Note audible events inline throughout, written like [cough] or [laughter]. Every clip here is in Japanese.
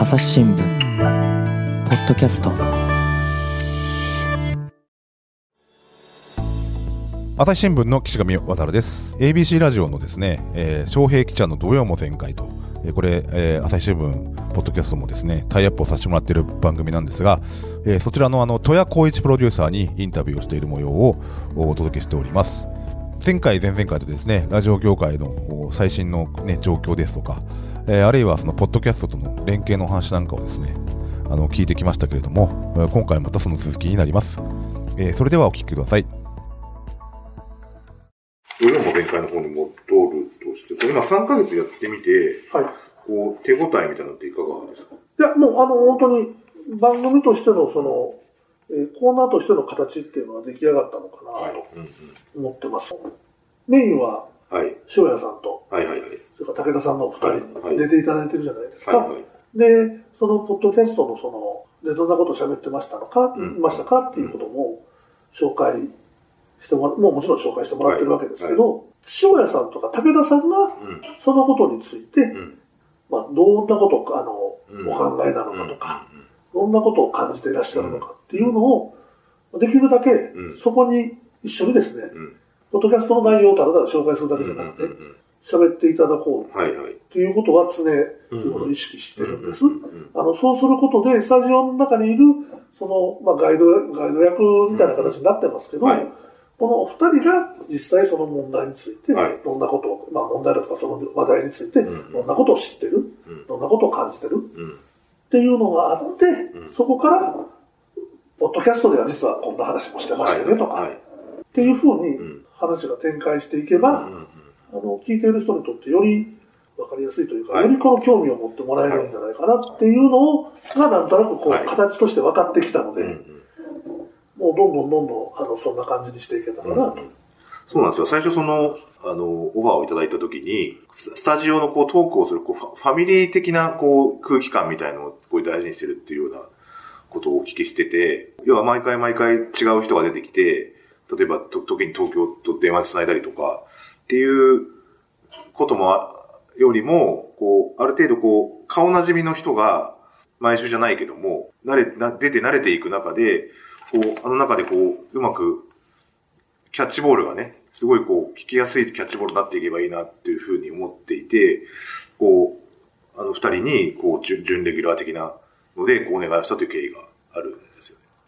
朝日新聞ポッドキャスト。朝日新聞の岸上渡です。ABC ラジオのですね、えー、昌平記者の土曜も全開と、えー、これ、えー、朝日新聞ポッドキャストもですねタイアップをさせてもらっている番組なんですが、えー、そちらのあの戸谷光一プロデューサーにインタビューをしている模様をお届けしております。前回前々回とですねラジオ業界の最新の、ね、状況ですとかえー、あるいはそのポッドキャストとの連携の話なんかをですね、あの聞いてきましたけれども、今回またその続きになります。えー、それではお聞きください。土曜も弁解の方に戻るとして、今3ヶ月やってみて、はい、こう手応えみたいなのっていかがですか？いや、もうあの本当に番組としてのその、えー、コーナーとしての形っていうのは出来上がったのかなと思ってます。はい。うんうん、メインは、はい、塩谷さんと、はいはいはい、それから武田さんのお二人に出ていただいてるじゃないですか。はいはい、で、そのポッドキャストのその、で、どんなことを喋ってましたのか、うん、ましたかっていうことも紹介してもら、もうもちろん紹介してもらってるわけですけど、はいはい、塩谷さんとか武田さんが、そのことについて、うん、まあ、どんなことを、あの、お考えなのかとか、どんなことを感じていらっしゃるのかっていうのを、できるだけ、そこに一緒にですね、ポッドキャストの内容をただただ紹介するだけじゃなくて、喋っていただこう。はいはい、ということは常、意識してるんです。あの、そうすることで、スタジオの中にいる、その、まあ、ガイド、ガイド役みたいな形になってますけど、はい、この二人が実際その問題について、どんなことを、まあ問題だとかその話題について、どんなことを知ってる、どんなことを感じてる、っていうのがあって、そこから、ポッドキャストでは実はこんな話もしてましたよねとか、っていうふうに話が展開していけば、あの、聞いている人にとってより分かりやすいというか、はい、よりこの興味を持ってもらえるんじゃないかなっていうのを、がなんとなくこう、形として分かってきたので、もうどんどんどんどん、あの、そんな感じにしていけたらなと。そうなんですよ。最初その、あの、オファーをいただいたときに、スタジオのこうトークをする、こう、ファミリー的なこう、空気感みたいのをこう大事にしてるっていうようなことをお聞きしてて、要は毎回毎回違う人が出てきて、例えば、と、時に東京と電話つないだりとか、っていうことも、よりも、こう、ある程度こう、顔なじみの人が、毎週じゃないけども、慣れ、な、出て慣れていく中で、こう、あの中でこう、うまく、キャッチボールがね、すごいこう、聞きやすいキャッチボールになっていけばいいなっていうふうに思っていて、こう、あの二人に、こう、準レギュラー的なので、こうお願いをしたという経緯がある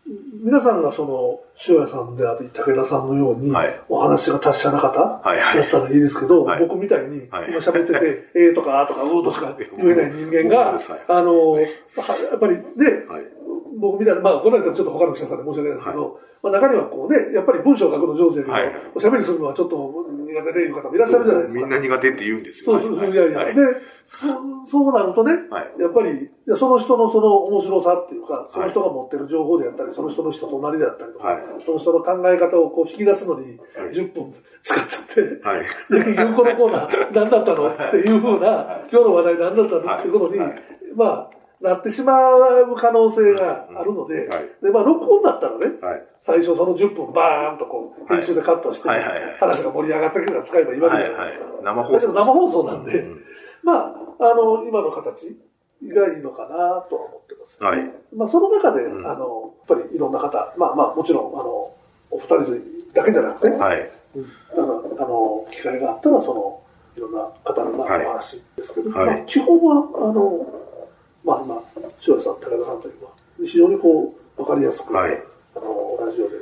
皆さんがその、塩谷さんであり、武田さんのように、お話が達者な方だったらいいですけど、僕みたいに、今喋ってて、[laughs] えーとかあとかうーとしか言えない人間が、[laughs] あの、やっぱりね、僕みたいな、まあ、この間ちょっと他の記者さんで申し訳ないですけど、まあ、中にはこうね、やっぱり文章を書くの上手やけど、はい、おしゃべりするのはちょっと苦手でいう方もいらっしゃるじゃないですか。みんな苦手って言うんですよ。そうそうそう、い。やいや。はい、でそ、そうなるとね、はい、やっぱり、その人のその面白さっていうか、その人が持ってる情報であったり、その人の人となりであったりとか、その人の考え方をこう引き出すのに10分使っちゃって、はい、[laughs] で、このコーナー何だったの？っていうふうな、今日の話題何だったの？っていうことに、まあ、なってしまう可能性があるので、で、まあ、録音だったらね、最初その10分バーンとこう、編集でカットして、話が盛り上がったから使えばいいわけじゃないですか。生放送。生放送なんで、まあ、あの、今の形がいいのかなとは思ってます。はい。まあ、その中で、あの、やっぱりいろんな方、まあまあ、もちろん、あの、お二人だけじゃなくて、はい。あの、あの機会があったら、その、いろんな方のお話ですけど、まあ、基本は、あの、まあ今、塩谷さん、武田さんというのは、非常にこう、わかりやすく、はい、あの、ラジオで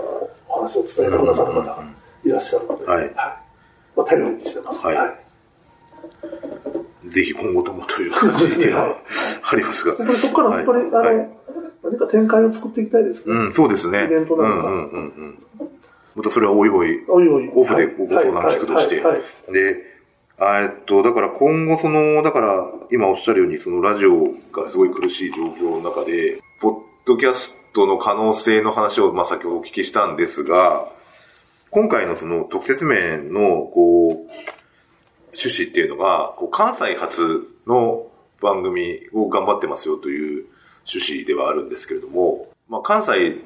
お話を伝えてくださる方がいらっしゃるので、はい。はい、まあ、頼りにしてます。はい。はい、ぜひ今後ともという感じではありますが。本当にそこから本当に、あの、何か展開を作っていきたいですね。うん、そうですね。イベントなのか。うんうんうんうん。またそれはおいおい、おいおいオフでご相談聞くとして。で、えっと、だから今後その、だから今おっしゃるようにそのラジオがすごい苦しい状況の中で、ポッドキャストの可能性の話をまあ先ほどお聞きしたんですが、今回のその特設面のこう、趣旨っていうのが、こう関西発の番組を頑張ってますよという趣旨ではあるんですけれども、まあ関西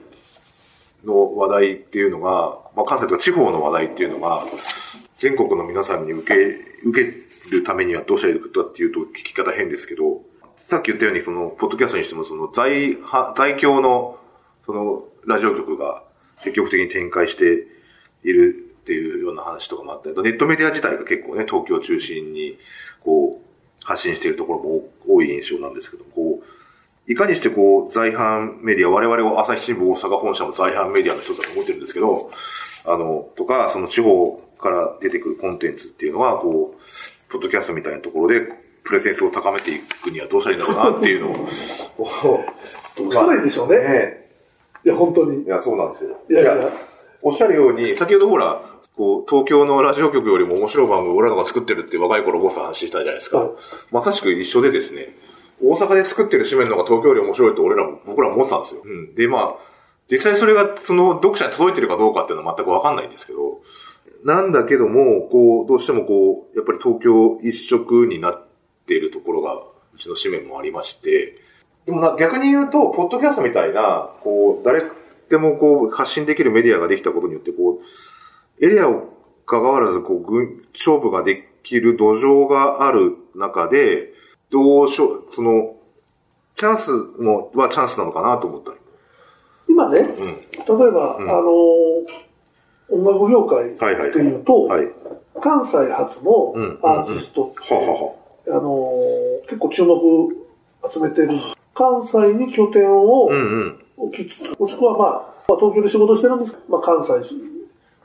の話題っていうのが、まあ関西とか地方の話題っていうのが、全国の皆さんに受け、受けるためにはどうしたらいいかっていうと聞き方変ですけど、さっき言ったように、その、ポッドキャストにしても、その、在、在京の、その、ラジオ局が積極的に展開しているっていうような話とかもあったりネットメディア自体が結構ね、東京中心に、こう、発信しているところも多い印象なんですけど、こう、いかにしてこう、在阪メディア、我々は朝日新聞大阪本社も在阪メディアの一つだと思ってるんですけど、あの、とか、その地方から出てくるコンテンツっていうのは、こう、ポッドキャストみたいなところで、プレゼンスを高めていくにはどうしたらいいんだろうなっていうのを。[laughs] どうしたらいいんでしょうね。ねいや、本当に。いや、そうなんですよ。いやいやおっしゃるように、先ほどほら、こう、東京のラジオ局よりも面白い番組俺らが作ってるって若い頃僕は話したじゃないですか。はい、まさしく一緒でですね、大阪で作ってる紙面の方が東京より面白いって俺らも、僕らも思ってたんですよ。うん。で、まあ、実際それがその読者に届いてるかどうかっていうのは全くわかんないんですけど、なんだけども、こう、どうしてもこう、やっぱり東京一色になっているところが、うちの紙面もありまして、でもな、逆に言うと、ポッドキャストみたいな、こう、誰でもこう、発信できるメディアができたことによって、こう、エリアを関わらず、こう、軍、勝負ができる土壌がある中で、どうしよう、その、チャンスも、はチャンスなのかなと思ったり。今ね、うん、例えば、うん、あの、音楽業界っていうと、はい。はいはい、関西発のアーティストって、あの、結構注目集めてる。関西に拠点を置きつつ、もしくはまあ、東京で仕事してるんですけど、まあ、関西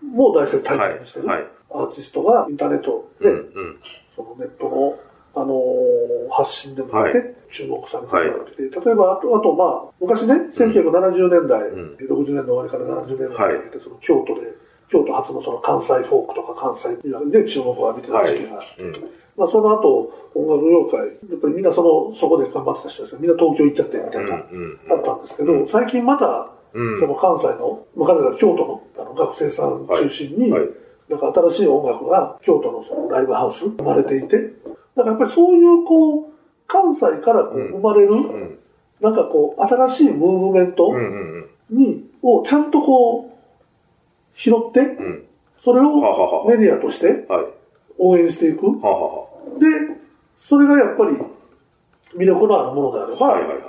も大体大切にしてる、はい。はい、アーティストがインターネットで、うんうん、そのネットの、あのー、発信でもって注目されてるってて、はい、例えば、あと、あとまあ、昔ね、1970年代、うん、60年の終わりから70年代にかけて、その京都で、京都初のその関西フォークとか関西で注目を浴びてた時期が。あって、うん。まあ、その後、音楽業界、やっぱりみんなその、そこで頑張ってた人たちがみんな東京行っちゃってみたいな、あったんですけど、最近また、その関西の、まあ、彼ら京都のあの学生さん中心に、はい。はい、なんか新しい音楽が京都のそのライブハウス生まれていて、だからやっぱりそういうこう、関西からこう生まれる、うん、なんかこう、新しいムーブメントに、をちゃんとこう、拾って、うん、それをメディアとして応援していく。はははで、それがやっぱり魅力のあるものであれば、はいはいはい。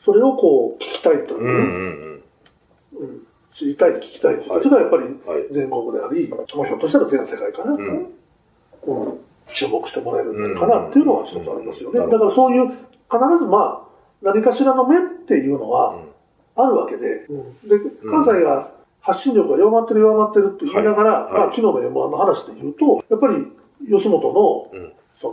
それをこう聞きたいという、うんうんうん、知りたい、聞きたいという、それがやっぱり全国であり、まあ、ひょっとしたら全世界かな、うん、注目してもらえるのかなっていうのは一つありますよね。だからそういう、必ずまあ、何かしらの目っていうのはあるわけで、で、関西が発信力が弱まってる弱まってるって言いながら、はい。はい、まあ、昨日の M1 の話で言うと、やっぱり吉本の、そ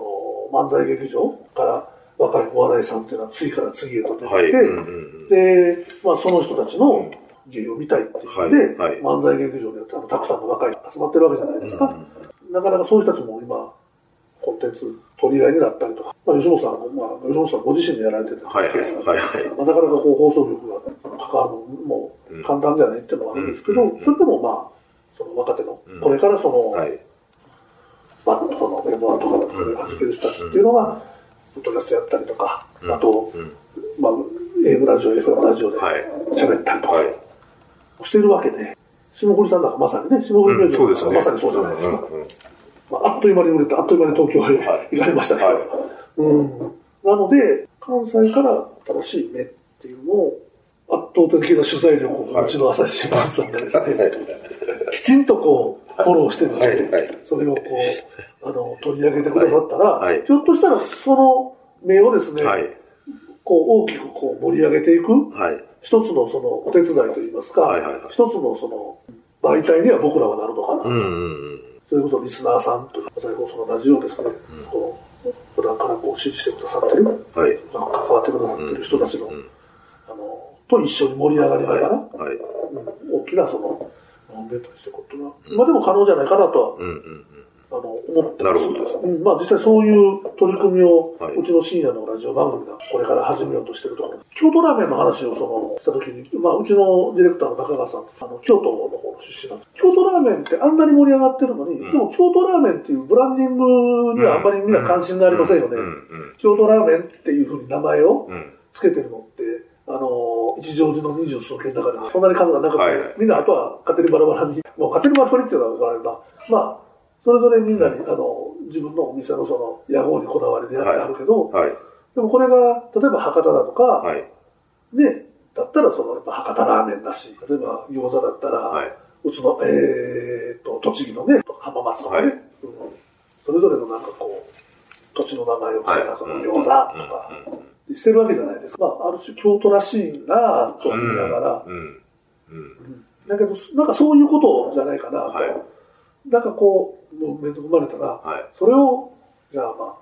の、漫才劇場から、若いお笑いさんっていうのは次から次へと出てて、はい。うんうん、で、まあその人たちの芸を見たいっていうので、はい。はい、漫才劇場でたくさんの若い人集まってるわけじゃないですか。うん、なかなかそういう人たちも今、コンテンツ取り合いになったりとか、まあ、吉本さんも、まあ、吉本さんご自身でやられてるケースが、はいはい。まあ、なかなかこう放送局が関わるのも簡単じゃないっていうのはあるんですけど、うん、それでもまあ、その若手の、これからその、はい、バットの M1 とかで弾ける人たちっていうのが、ポッドキャストやったりとか、あと、まあ、AM ラジオ、FM ラジオで喋ったりとか、してるわけで、霜降りさんなんかまさにね、霜降りラジオなんかまさにそうじゃないですか。まあ、あっという間に売れて、あっという間に東京へ行かれましたけど、うん。なので、関西から新しい目っていうのを、圧倒的な取材力をうちの朝日新聞さんがですね、きちんとこう、フォローしてですね、それをこう、あの、取り上げてくださったら、ひょっとしたらその目をですね、こう大きくこう盛り上げていく、一つのそのお手伝いといいますか、一つのその媒体には僕らはなるのかな。それこそリスナーさんという、最後そのラジオですね、こう普段からこう支持してくださってる、はい、関わってくださってる人たちの、あの、と一緒に盛り上がりながら、はい。大きなその、ベッドにしていくことは、今でも可能じゃないかなとは、うんうんあの、思ってます。なるほどね。うん、まあ実際そういう取り組みを、はい、うちの深夜のラジオ番組がこれから始めようとしてるところ。京都ラーメンの話をその、したときに、まあうちのディレクターの中川さん、あの、京都の方の出身なんです。京都ラーメンってあんなに盛り上がってるのに、うん、でも京都ラーメンっていうブランディングにはあんまりみんな関心がありませんよね。京都ラーメンっていうふうに名前を付けてるのって、あの、一乗寺の二十数件の中でそんなに数がなくて、はいはい、みんなあとは勝手にバラバラに、もう勝手にバラバラにっていうのは分かられば、まあ、それぞれみんなに、あの、自分のお店のその、屋号にこだわりでやってあるけど、はい。はい、でもこれが、例えば博多だとか、はい、ね、だったらその、やっぱ博多ラーメンだし、例えば餃子だったら、はい、うちの、えーと、栃木のね、浜松とかね、はい。うん、それぞれのなんかこう、土地の名前をつけたその餃子とか、してるわけじゃないですか。まあ、ある種京都らしいなと思いながら、だけど、なんかそういうことじゃないかなと。はい、なんかこう、もう面倒生まれたら、はい、それを、じゃあまあ、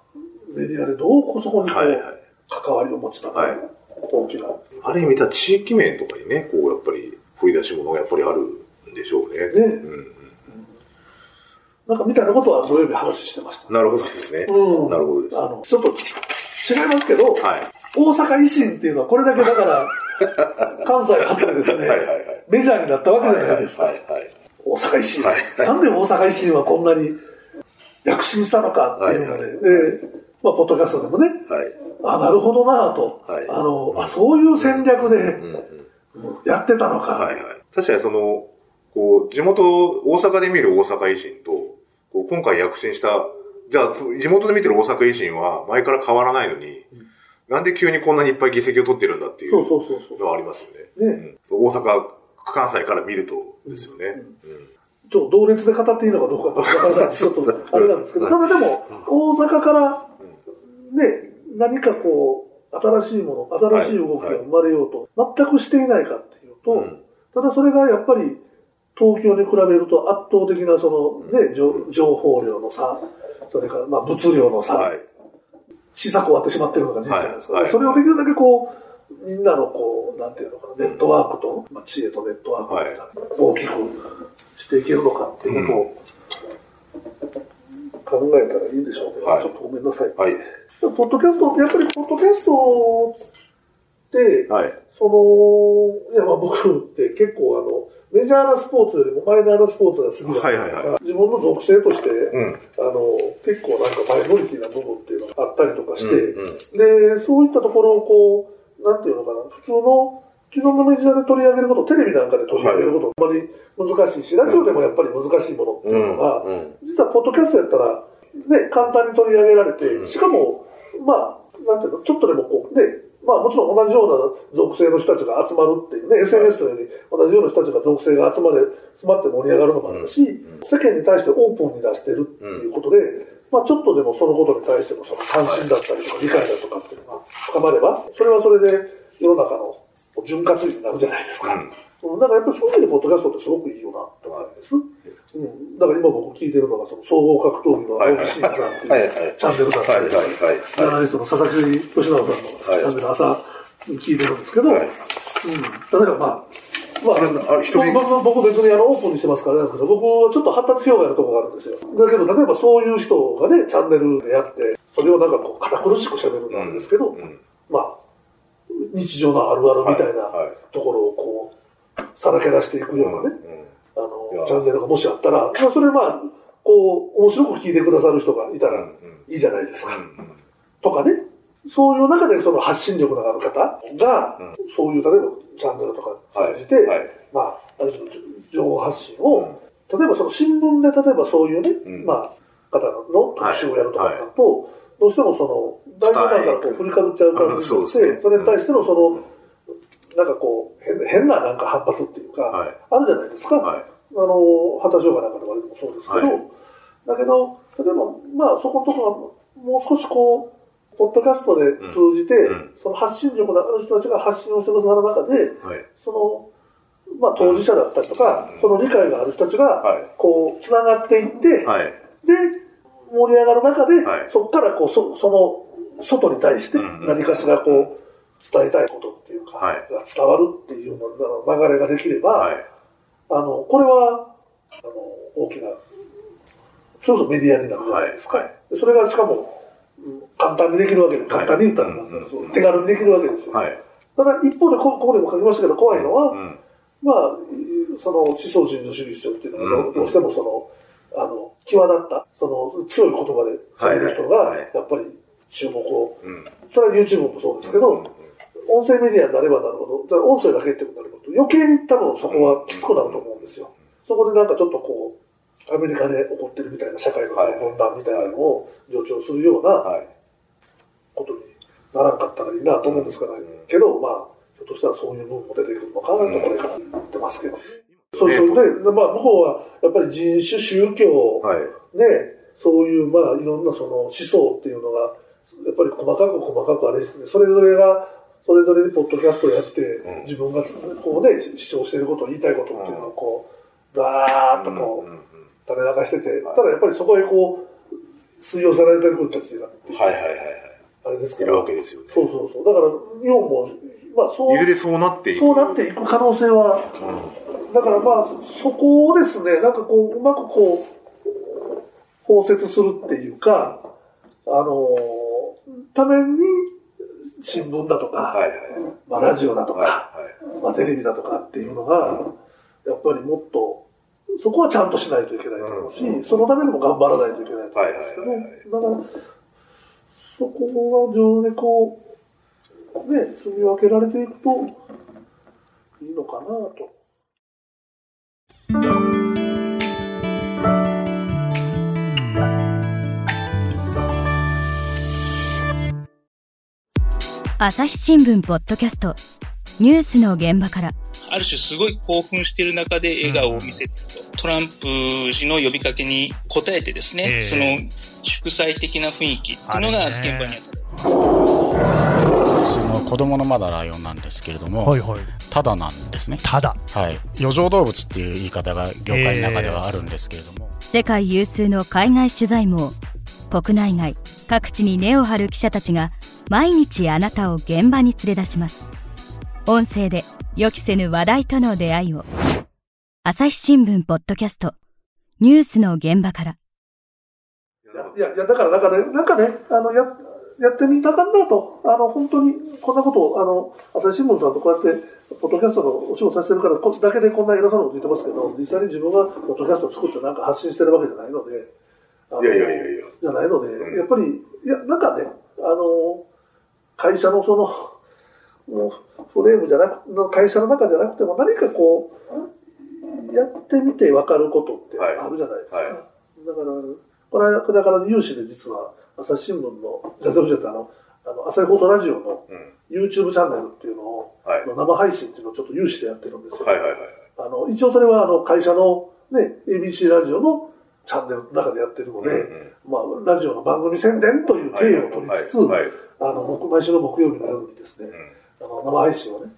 メディアでどうそこにこう、はいはい、関わりを持ちたか、はい、大きな。ある意味、た地域面とかにね、こう、やっぱり、振り出し物がやっぱりあるんでしょうね。ね。うん、なんかみたいなことは土曜日話してました？なるほどですね。うん。なるほどです。あの、ちょっと違いますけど、はい、大阪維新っていうのはこれだけだから、[laughs] 関西初でですね、はいはいはい、メジャーになったわけじゃないですか。はいはいはい、大阪維新、はい。はい。なんで大阪維新はこんなに躍進したのかっていうので、はいはい、で、まあ、ポッドキャストでもね、はい、あ、なるほどなと、はい、あの、あ、そういう戦略でやってたのか。はいはい、確かにその、こう、地元、大阪で見る大阪維新と、こう今回躍進した、じゃあ、地元で見てる大阪維新は前から変わらないのに、うん、なんで急にこんなにいっぱい議席を取ってるんだっていうのはありますよね。大阪、関西から見るとですよね。うん。ちょっと同列で語っていいのかどうかちょっとあれなんですけど、ただでも、大阪からね、何かこう、新しいもの、新しい動きが生まれようと、全くしていないかっていうと、ただそれがやっぱり、東京に比べると圧倒的なそのね、情報量の差、それからまあ物量の差、小さく終わってしまってるのが事実なんですか。ら、それをできるだけこう、みんなのこう、なんていうのかな、ネットワークと、まあ、知恵とネットワークと大きくしていけるのかっていうことを考えたらいいんでしょうけど、ちょっとごめんなさい。はい。ポッドキャストって、やっぱりポッドキャストって、はい、その、いやまあ僕って結構あの、メジャーなスポーツよりもマイナーなスポーツが好きだから、はいはいはい、自分の属性として、うん、あの、結構なんかマイノリティな部分っていうのがあったりとかして、うんうん、で、そういったところをこう、なんていうのかな、普通の昨日のメジャーで取り上げること、テレビなんかで取り上げること、あまり難しいし、ラジオでもやっぱり難しいものっていうのが、実はポッドキャストやったら、ね、簡単に取り上げられて、しかも、まあ、なんていうの、ちょっとでもこう、ね、まあもちろん同じような属性の人たちが集まるっていうね、SNS のように同じような人たちが属性が集まれ、集まって盛り上がるのもあるし、世間に対してオープンに出してるっていうことで、まあちょっとでもそのことに対してのその関心だったりとか理解だとかっていうのが深まれば、それはそれで世の中の潤滑油になるじゃないですか。うん、だからやっぱりそういう意味でポッドキャストってすごくいいよなと思うんです。うん、だから今僕聞いてるのが、その総合格闘技の青木真也さんっていうチャンネルだったり、ジャーナリストの佐々木俊直さんのチャンネル朝聞いてるんですけど、うん、例えばまあ、まあ、あ僕僕別にあのオープンにしてますからなんですけど、僕はちょっと発達障害のところがあるんですよ。だけど、例えばそういう人がね、チャンネルでやって、それをなんかこう、堅苦しく喋るんですけど、うんうん、まあ、日常のあるあるみたいなところをこう、さらけ出していくようなね、あの、チャンネルがもしあったら、まあ、それまあ、こう、面白く聞いてくださる人がいたらいいじゃないですか。とかね。そういう中でその発信力のある方が、そういう、例えばチャンネルとか通じて、まあ、ある種の情報発信を、例えばその新聞で例えばそういうね、まあ、方の特集をやるとかだと、どうしてもその、大体なんかこう振りかぶっちゃう感じになって、それに対してのその、なんかこう、変変ななんか反発っていうか、あるじゃないですか。あの、旗障害なんかでもそうですけど、だけど、例えば、まあそこのところもう少しこう、ポッドキャストで通じて、その発信力のある人たちが発信をしてくださる中で、その、まあ当事者だったりとか、その理解がある人たちが、こう、繋がっていって、で、盛り上がる中で、そこからこう、そその、外に対して何かしらこう、伝えたいことっていうか、はい、伝わるっていう流れができれば、はい、あの、これは、あの、大きな、それこそメディアになるじゃないですか。はい、それがしかも、簡単にできるわけで、簡単に言ったら、手軽にできるわけですよ。ただ一方でこ、ここでも書きましたけど、怖いのは、うん、まあ、その思想人の主義主張っていうのは、どうしてもその、あの、際立った、その強い言葉で喋る人が、やっぱり注目を、それは YouTube もそうですけど、音声メディアになればなるほど、音声だけってことになると、余計に多分そこはきつくなると思うんですよ。そこでなんかちょっとこう、アメリカで起こってるみたいな社会の分断みたいなのを助長するようなことにならんかったらいいなと思うんですから、けど、まあ、ひょっとしたらそういう部分も出てくるのかなと、これから言ってますけど。そうそうで、まあ、向こうは、やっぱり人種、宗教、はい、ね、そういう、まあ、いろんなその思想っていうのが、やっぱり細かく細かくあれして、それぞれが、それぞれでポッドキャストをやって、うん、自分がこうね、主張していること、言いたいことっていうのをこう、ダーッとこう、垂れ流してて、ただやっぱりそこへこう、水用されてる人たちが、はいはいはい。あれですから。いるわけですよね。そうそうそう。だから、日本も、まあそう。いずれそうなっていく。そうなっていく可能性は、うん、だからまあ、そこをですね、なんかこう、うまくこう、包摂するっていうか、あのために、新聞だとか、はいはい、まあ、ラジオだとか、はいはい、まあ、テレビだとかっていうのが、やっぱりもっと、そこはちゃんとしないといけないと思うし、うん、そのためにも頑張らないといけないと思うんですけど、だから、そこが上でこう、ね、住み分けられていくといいのかなと。朝日新聞ポッドキャストニュースの現場からある種すごい興奮している中で笑顔を見せてると、トランプ氏の呼びかけに応えてですね、えー、その祝祭的な雰囲気っていうのが現場にその子供のまだライオンなんですけれども、はいはい、ただなんですね。ただ。はい。余剰動物っていう言い方が業界の中ではあるんですけれども。世界有数の海外取材網、国内外、各地に根を張る記者たちが毎日あなたを現場に連れ出します音声で予期せぬ話題との出会いを。朝日新聞ポッドキャスト。ニュースの現場から。いやいやだからなんかねなんかねあのややってみたかんなと。あの本当にこんなことをあの朝日新聞さんとこうやってポッドキャストのお仕事させてるからこだけでこんな偉そうなこと言ってますけど実際に自分がポッドキャストを作ってなんか発信してるわけじゃないのでいやいやいやいや。じゃないので、やっぱりいやなんかねあの会社のその、もうフレームじゃなく、会社の中じゃなくても何かこう、やってみて分かることってあるじゃないですか。はい。はい、だから、この間、だから有志で実は、朝日新聞の、じゃあの、あの、朝日放送ラジオの YouTube チャンネルっていうのを、はい、生配信っていうのをちょっと有志でやってるんですよ。はいはいはい、あの一応それはあの会社のね、ABC ラジオのチャンネルの中でやってるので、うんうん、まあ、ラジオの番組宣伝という経緯を取りつつ、はいはいはい。あの、毎週の木曜日の夜にですね、あの、生配信をね、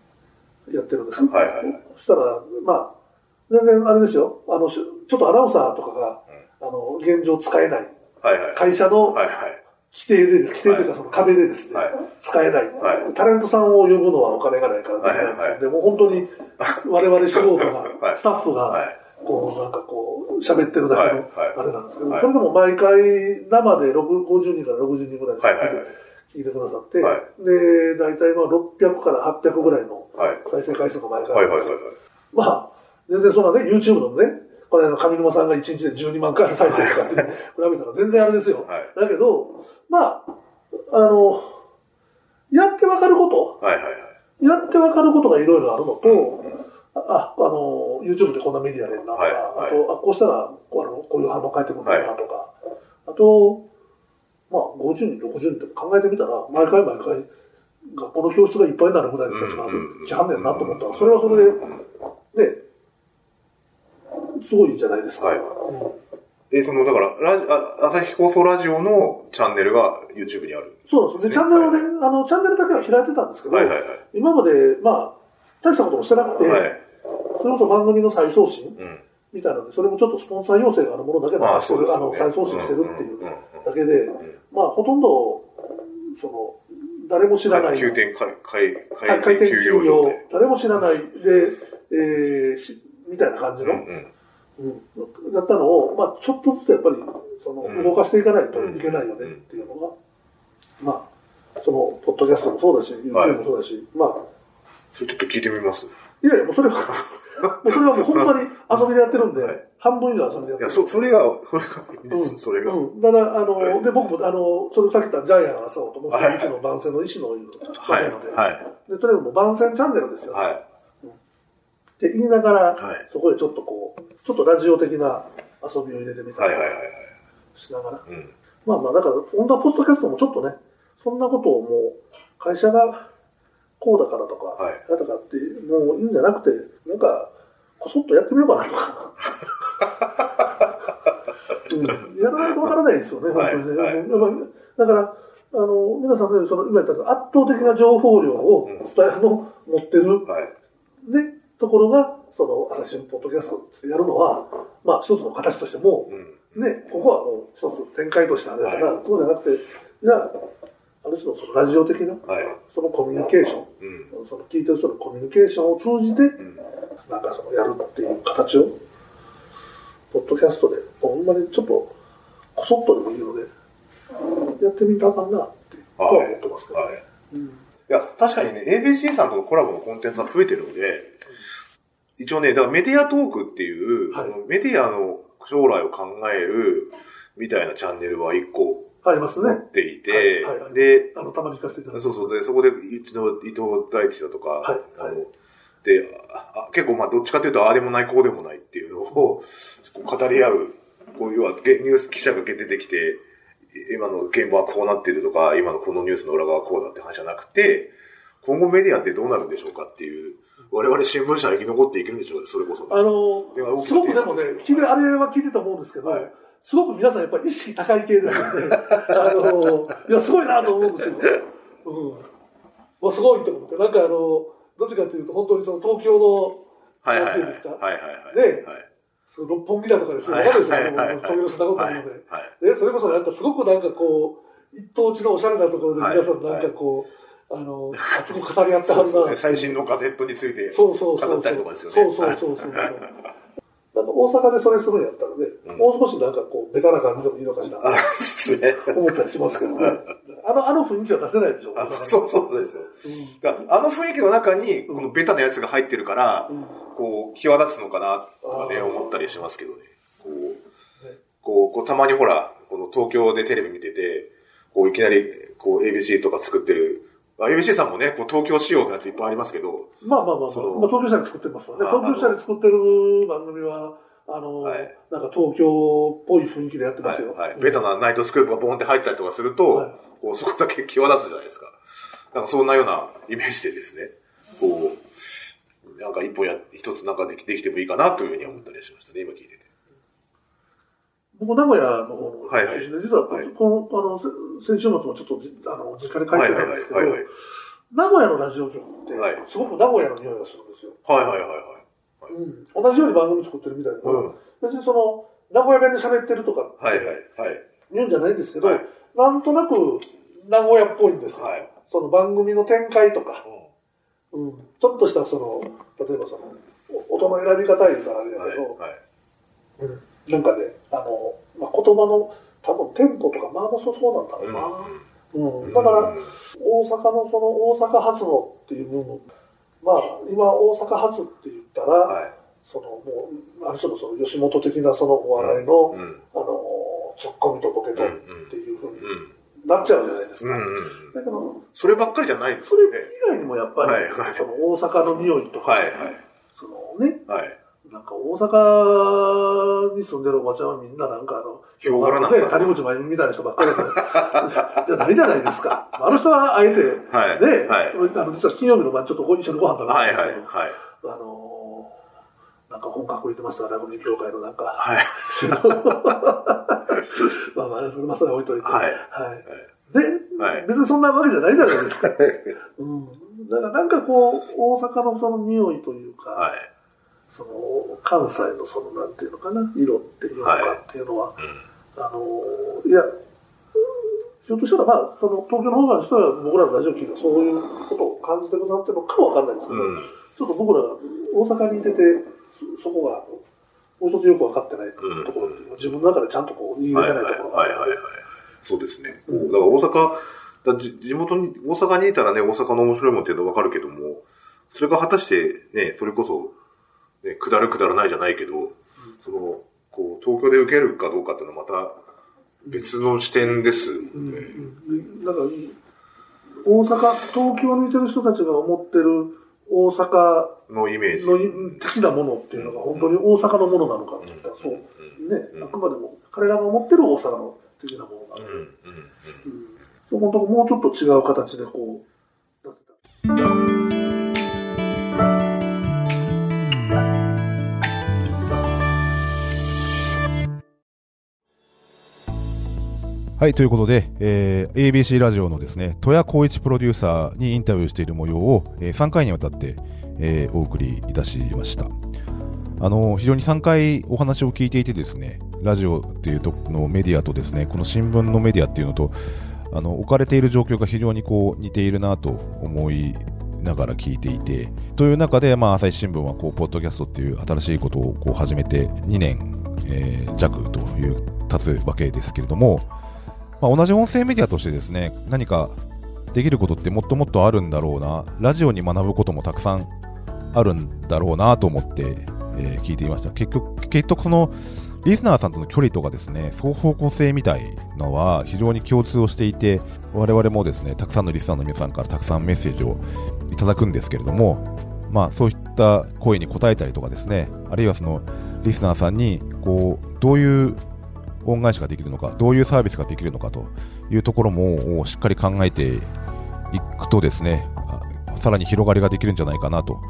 やってるんです。はいはいはい。そしたら、まあ、全然あれですよ、あの、ちょっとアナウンサーとかが、あの、現状使えない。はいはい。会社の、はいはい。規定で、規定というかその壁でですね、はい、使えない、はい、タレントさんを呼ぶのはお金がないからで、はいはい、でも本当に我々素人が、[laughs] はい、スタッフが、こうなんかこう喋ってるだけのあれなんですけど、それでも毎回生で50人から60人ぐらい聞いてくださって、はい、で、大体まあ600から800ぐらいの再生回数の前から、はいはいはいはい、まあ、全然そんなね、YouTube のね、これの上沼さんが1日で12万回の再生とかって、比べたら全然あれですよ。[laughs] はい、だけど、まあ、あの、やってわかること、はいはいはい、やってわかることがいろいろあるのと、うんあ、あの、YouTube でこんなメディアでんなとか、はいはい、あと、あ、こうしたらこうあのこういう反応返ってくるんだなとか、はい、あと、まあ、50人、60人って考えてみたら、毎回毎回、学校の教室がいっぱいになるぐらいの人たちが来はんねんなと思ったら、それはそれで、ね、すごいじゃないですか。はい。えー、その、だから、ラジ朝日放送ラジオのチャンネルが YouTube にある、そうです。ね。チャンネルをね、はい、あの、チャンネルだけは開いてたんですけど、はいはいはい、今まで、まあ、大したこともしてなくて、はい、それこそ番組の再送信、うん。みたいなので、それもちょっとスポンサー要請があるものだけなんですけど、あ、ね、の、再送信してるっていうだけで、まあ、ほとんど、その、誰も知らない。急転開、開、開開店休業誰も知らない。で、えー、し、みたいな感じの、うんうん、やったのを、まあ、ちょっとずつやっぱり、その、動かしていかないといけないよねっていうのが、まあ、その、ポッドキャストもそうだし、YouTube もそうだし、まあ。それちょっと聞いてみますいやいや、もうそれは [laughs] もうそれはもうほんまに遊びでやってるんで、はい、半分以上遊びでやってる。いや、そ、それが、それがいいです、うん、それが。うん。だから、あの、はい、で、僕も、あの、それさっき言ったジャイアンがそうと思って、うちの番宣の医師のいうはい。はい。で、とにかくもう番宣チャンネルですよ。はい。って言いながら、はい、そこでちょっとこう、ちょっとラジオ的な遊びを入れてみたりしながら。うん、まあまあ、だから、本当はポストキャストもちょっとね、そんなことをもう、会社がこうだからとか、はい、だとかって、もういいんじゃなくて、なんか、こそっとやってみようかなとか。[laughs] うん、やらないとわからないですよね、本当にね。はい。はい、だから、あの、皆さんのように、その、今言った圧倒的な情報量を伝えの持ってる、うんはい、ね、ところが、その、朝日新聞ポッドキャストってやるのは、まあ、一つの形としても、うん、ね、ここはもう一つ展開としてあれだから、はい、そうじゃなくて、じゃあ、ある種のそのラジオ的な、はい、そのコミュニケーション、うん、その聞いてる人のコミュニケーションを通じて、うん、なんかそのやるっていう形を、ポッドキャストで、ほんまにちょっと、こそっとでもいいので、やってみたかなって思ってますけど、ね、はい。うん、いや、確かにね、ABC さんとのコラボのコンテンツは増えてるので、一応ね、だからメディアトークっていう、はい、メディアの将来を考えるみたいなチャンネルは一個ありますね。持っていて、はいはい、で、あの、たまに聞かせていただいて。そうそう、で、そこで、うちの伊藤大地だとか、はい、あの、であ、結構まあ、どっちかというと、ああでもない、こうでもないっていうのを、[laughs] 語り合う、こういうは、ニュース記者が出てきて、今の現場はこうなってるとか、今のこのニュースの裏側はこうだって話じゃなくて、今後メディアってどうなるんでしょうかっていう、我々新聞社は生き残っていけるんでしょうね、それこそ、ね。あの、すごくでもね、聞いて、あれは聞いてたと思うんですけど、はい、すごく皆さんやっぱり意識高い系ですよね。[laughs] あの、いや、すごいなと思うんですよ。うん。わ、すごいと思って。なんかあの、どっちかというと、本当にその東京の、はいはいはい。はいはいはい。ね、はいその六本木だとかですね、わかるんですよ、東京の砂ことなので。で、それこそなんかすごくなんかこう、一等地のおしゃれなところで皆さんなんかこう、あの、熱く語り合ってはるな。最新のガゼットについて語ったりとかですよね。そうそうそうそう。なんか大阪でそれするんやったらね、うん、もう少しなんかこう、ベタな感じでもいいのかしら、思ったりしますけどね。[laughs] あの、あの雰囲気は出せないでしょ。そうそうそうですよ。うん、あの雰囲気の中に、このベタなやつが入ってるから、うん、こう、際立つのかな、とかね、思ったりしますけどね。こう、ね、こう、こうたまにほら、この東京でテレビ見てて、こう、いきなり、こう、ABC とか作ってる ABC さんもね、こう東京仕様のやついっぱいありますけど。まあまあまあ、そのまあ、東京車で作ってますわね。東京車で作ってる番組は、あの、はい、なんか東京っぽい雰囲気でやってますよ。はい、はい、ベタなナイトスクープがボンって入ったりとかすると、はい、こうそこだけ際立つじゃないですか。なんかそんなようなイメージでですね、こう、なんか一本や、一つなんかできできてもいいかなというふうに思ったりしましたね、今聞いてて。僕、名古屋の方のはい。はい、実はこの、あの、先週末もちょっと、あの、実家で帰ってたんですけど、名古屋のラジオ局って、すごく名古屋の匂いがするんですよ。はいはいはいはい。うん、同じように番組作ってるみたいな、うん、別にその、名古屋弁で喋ってるとか、はいはいはい。言うんじゃないんですけど、はい、なんとなく名古屋っぽいんですよ。はい、その番組の展開とか、うん、うん、ちょっとしたその、例えばその、音の選び方言うたらあれだけど、はいはい、うん、なんかね、あの、まあ、言葉の多分テンポとかまあまあそうなんだろうな。うん、だから、大阪のその大阪発のっていう部分、まあ、今大阪発って言ったら、はい、そのもう、ある種のその吉本的なそのお笑いの、うん、あの、ツッコミとボケとっていうふうになっちゃうじゃないですか。だけど、そればっかりじゃないですね。それ以外にもやっぱり、はい。はい、その大阪の匂いとか、はい。はい、そのね、はいなんか大阪に住んでるおばちゃんはみんななんかあの、兵庫なね、谷口真由美みたいな人ばっかりじゃないじゃないですか。あの人はあえて、はい、ね、はい、あの実は金曜日の晩ちょっと一緒にご飯食べたんですけど、はいはいはい、あのー、なんか本格売れてましたラグビー協会のなんか、はい、[laughs] まあまあ、それまさに置いといて、はい。はい、で、はい、別にそんなわけじゃないじゃないですか。[laughs] うん。だからなんかこう、大阪のその匂いというか、はいその、関西のその、なんていうのかな、色っていうのかっていうのは、はいうん、あの、いや、ひょっとしたら、まあ、その、東京の方からしたら、僕らのラジオ聞いてそういうことを感じてくださってるのかもわかんないですけど、うん、ちょっと僕らが大阪にいてて、そこが、もう一つよく分かってないところうのは、自分の中でちゃんとこう、言いれてないところが。はいはいはい。そうですね。だから大阪、だ地元に、大阪にいたらね、大阪の面白いもんっていうのはわかるけども、それが果たしてね、それこそ、ね、下る下らないじゃないけど、うん、その、こう、東京で受けるかどうかっていうのはまた別の視点ですね。うん、だから、大阪、東京にいてる人たちが思ってる大阪のイメージ。の的なものっていうのが本当に大阪のものなのかって言ったら、そう、ね、あくまでも彼らが思ってる大阪の的なものがある。うん。そこのとこもうちょっと違う形でこう、はい、ということで、えー、ABC ラジオのですね、戸谷光一プロデューサーにインタビューしている模様を、えー、3回にわたって、えー、お送りいたしました。あの非常に3回お話を聞いていてですね、ラジオっていうとこのメディアとですね、この新聞のメディアっていうのと、あの置かれている状況が非常にこう似ているなと思いながら聞いていて、という中で、まあ、朝日新聞はこうポッドキャストっていう新しいことをこう始めて2年、えー、弱という経つわけですけれども、まあ、同じ音声メディアとしてですね何かできることってもっともっとあるんだろうな、ラジオに学ぶこともたくさんあるんだろうなと思って、えー、聞いていました。結局、結局そのリスナーさんとの距離とかですね、双方向性みたいのは非常に共通をしていて、我々もですね、たくさんのリスナーの皆さんからたくさんメッセージをいただくんですけれども、まあそういった声に応えたりとかですね、あるいはそのリスナーさんに、こう、どういう恩返しができるのか、どういうサービスができるのかというところもしっかり考えていくとですね、さらに広がりができるんじゃないかなと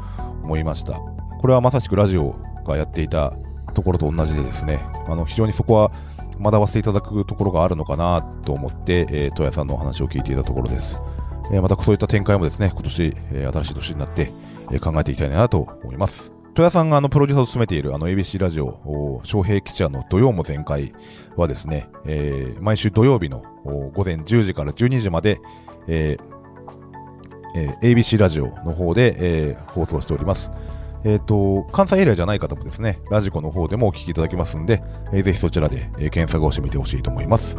思いました。これはまさしくラジオがやっていたところと同じでですね、あの非常にそこは学ばせていただくところがあるのかなと思って、えー、戸谷さんのお話を聞いていたところです。えー、またそういった展開もですね、今年、えー、新しい年になって、え、考えていきたいなと思います。戸谷さんがあのプロデューサーを務めているあの ABC ラジオ、翔平吉者の土曜も全開はですね、えー、毎週土曜日の午前10時から12時まで、えーえー、ABC ラジオの方で、えー、放送しております。えっ、ー、と、関西エリアじゃない方もですね、ラジコの方でもお聞きいただけますんで、えー、ぜひそちらで、えー、検索をしてみてほしいと思います。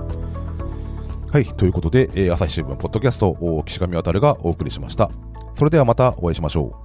はい、ということで、えー、朝日新聞ポッドキャスト、岸上渉がお送りしました。それではまたお会いしましょう。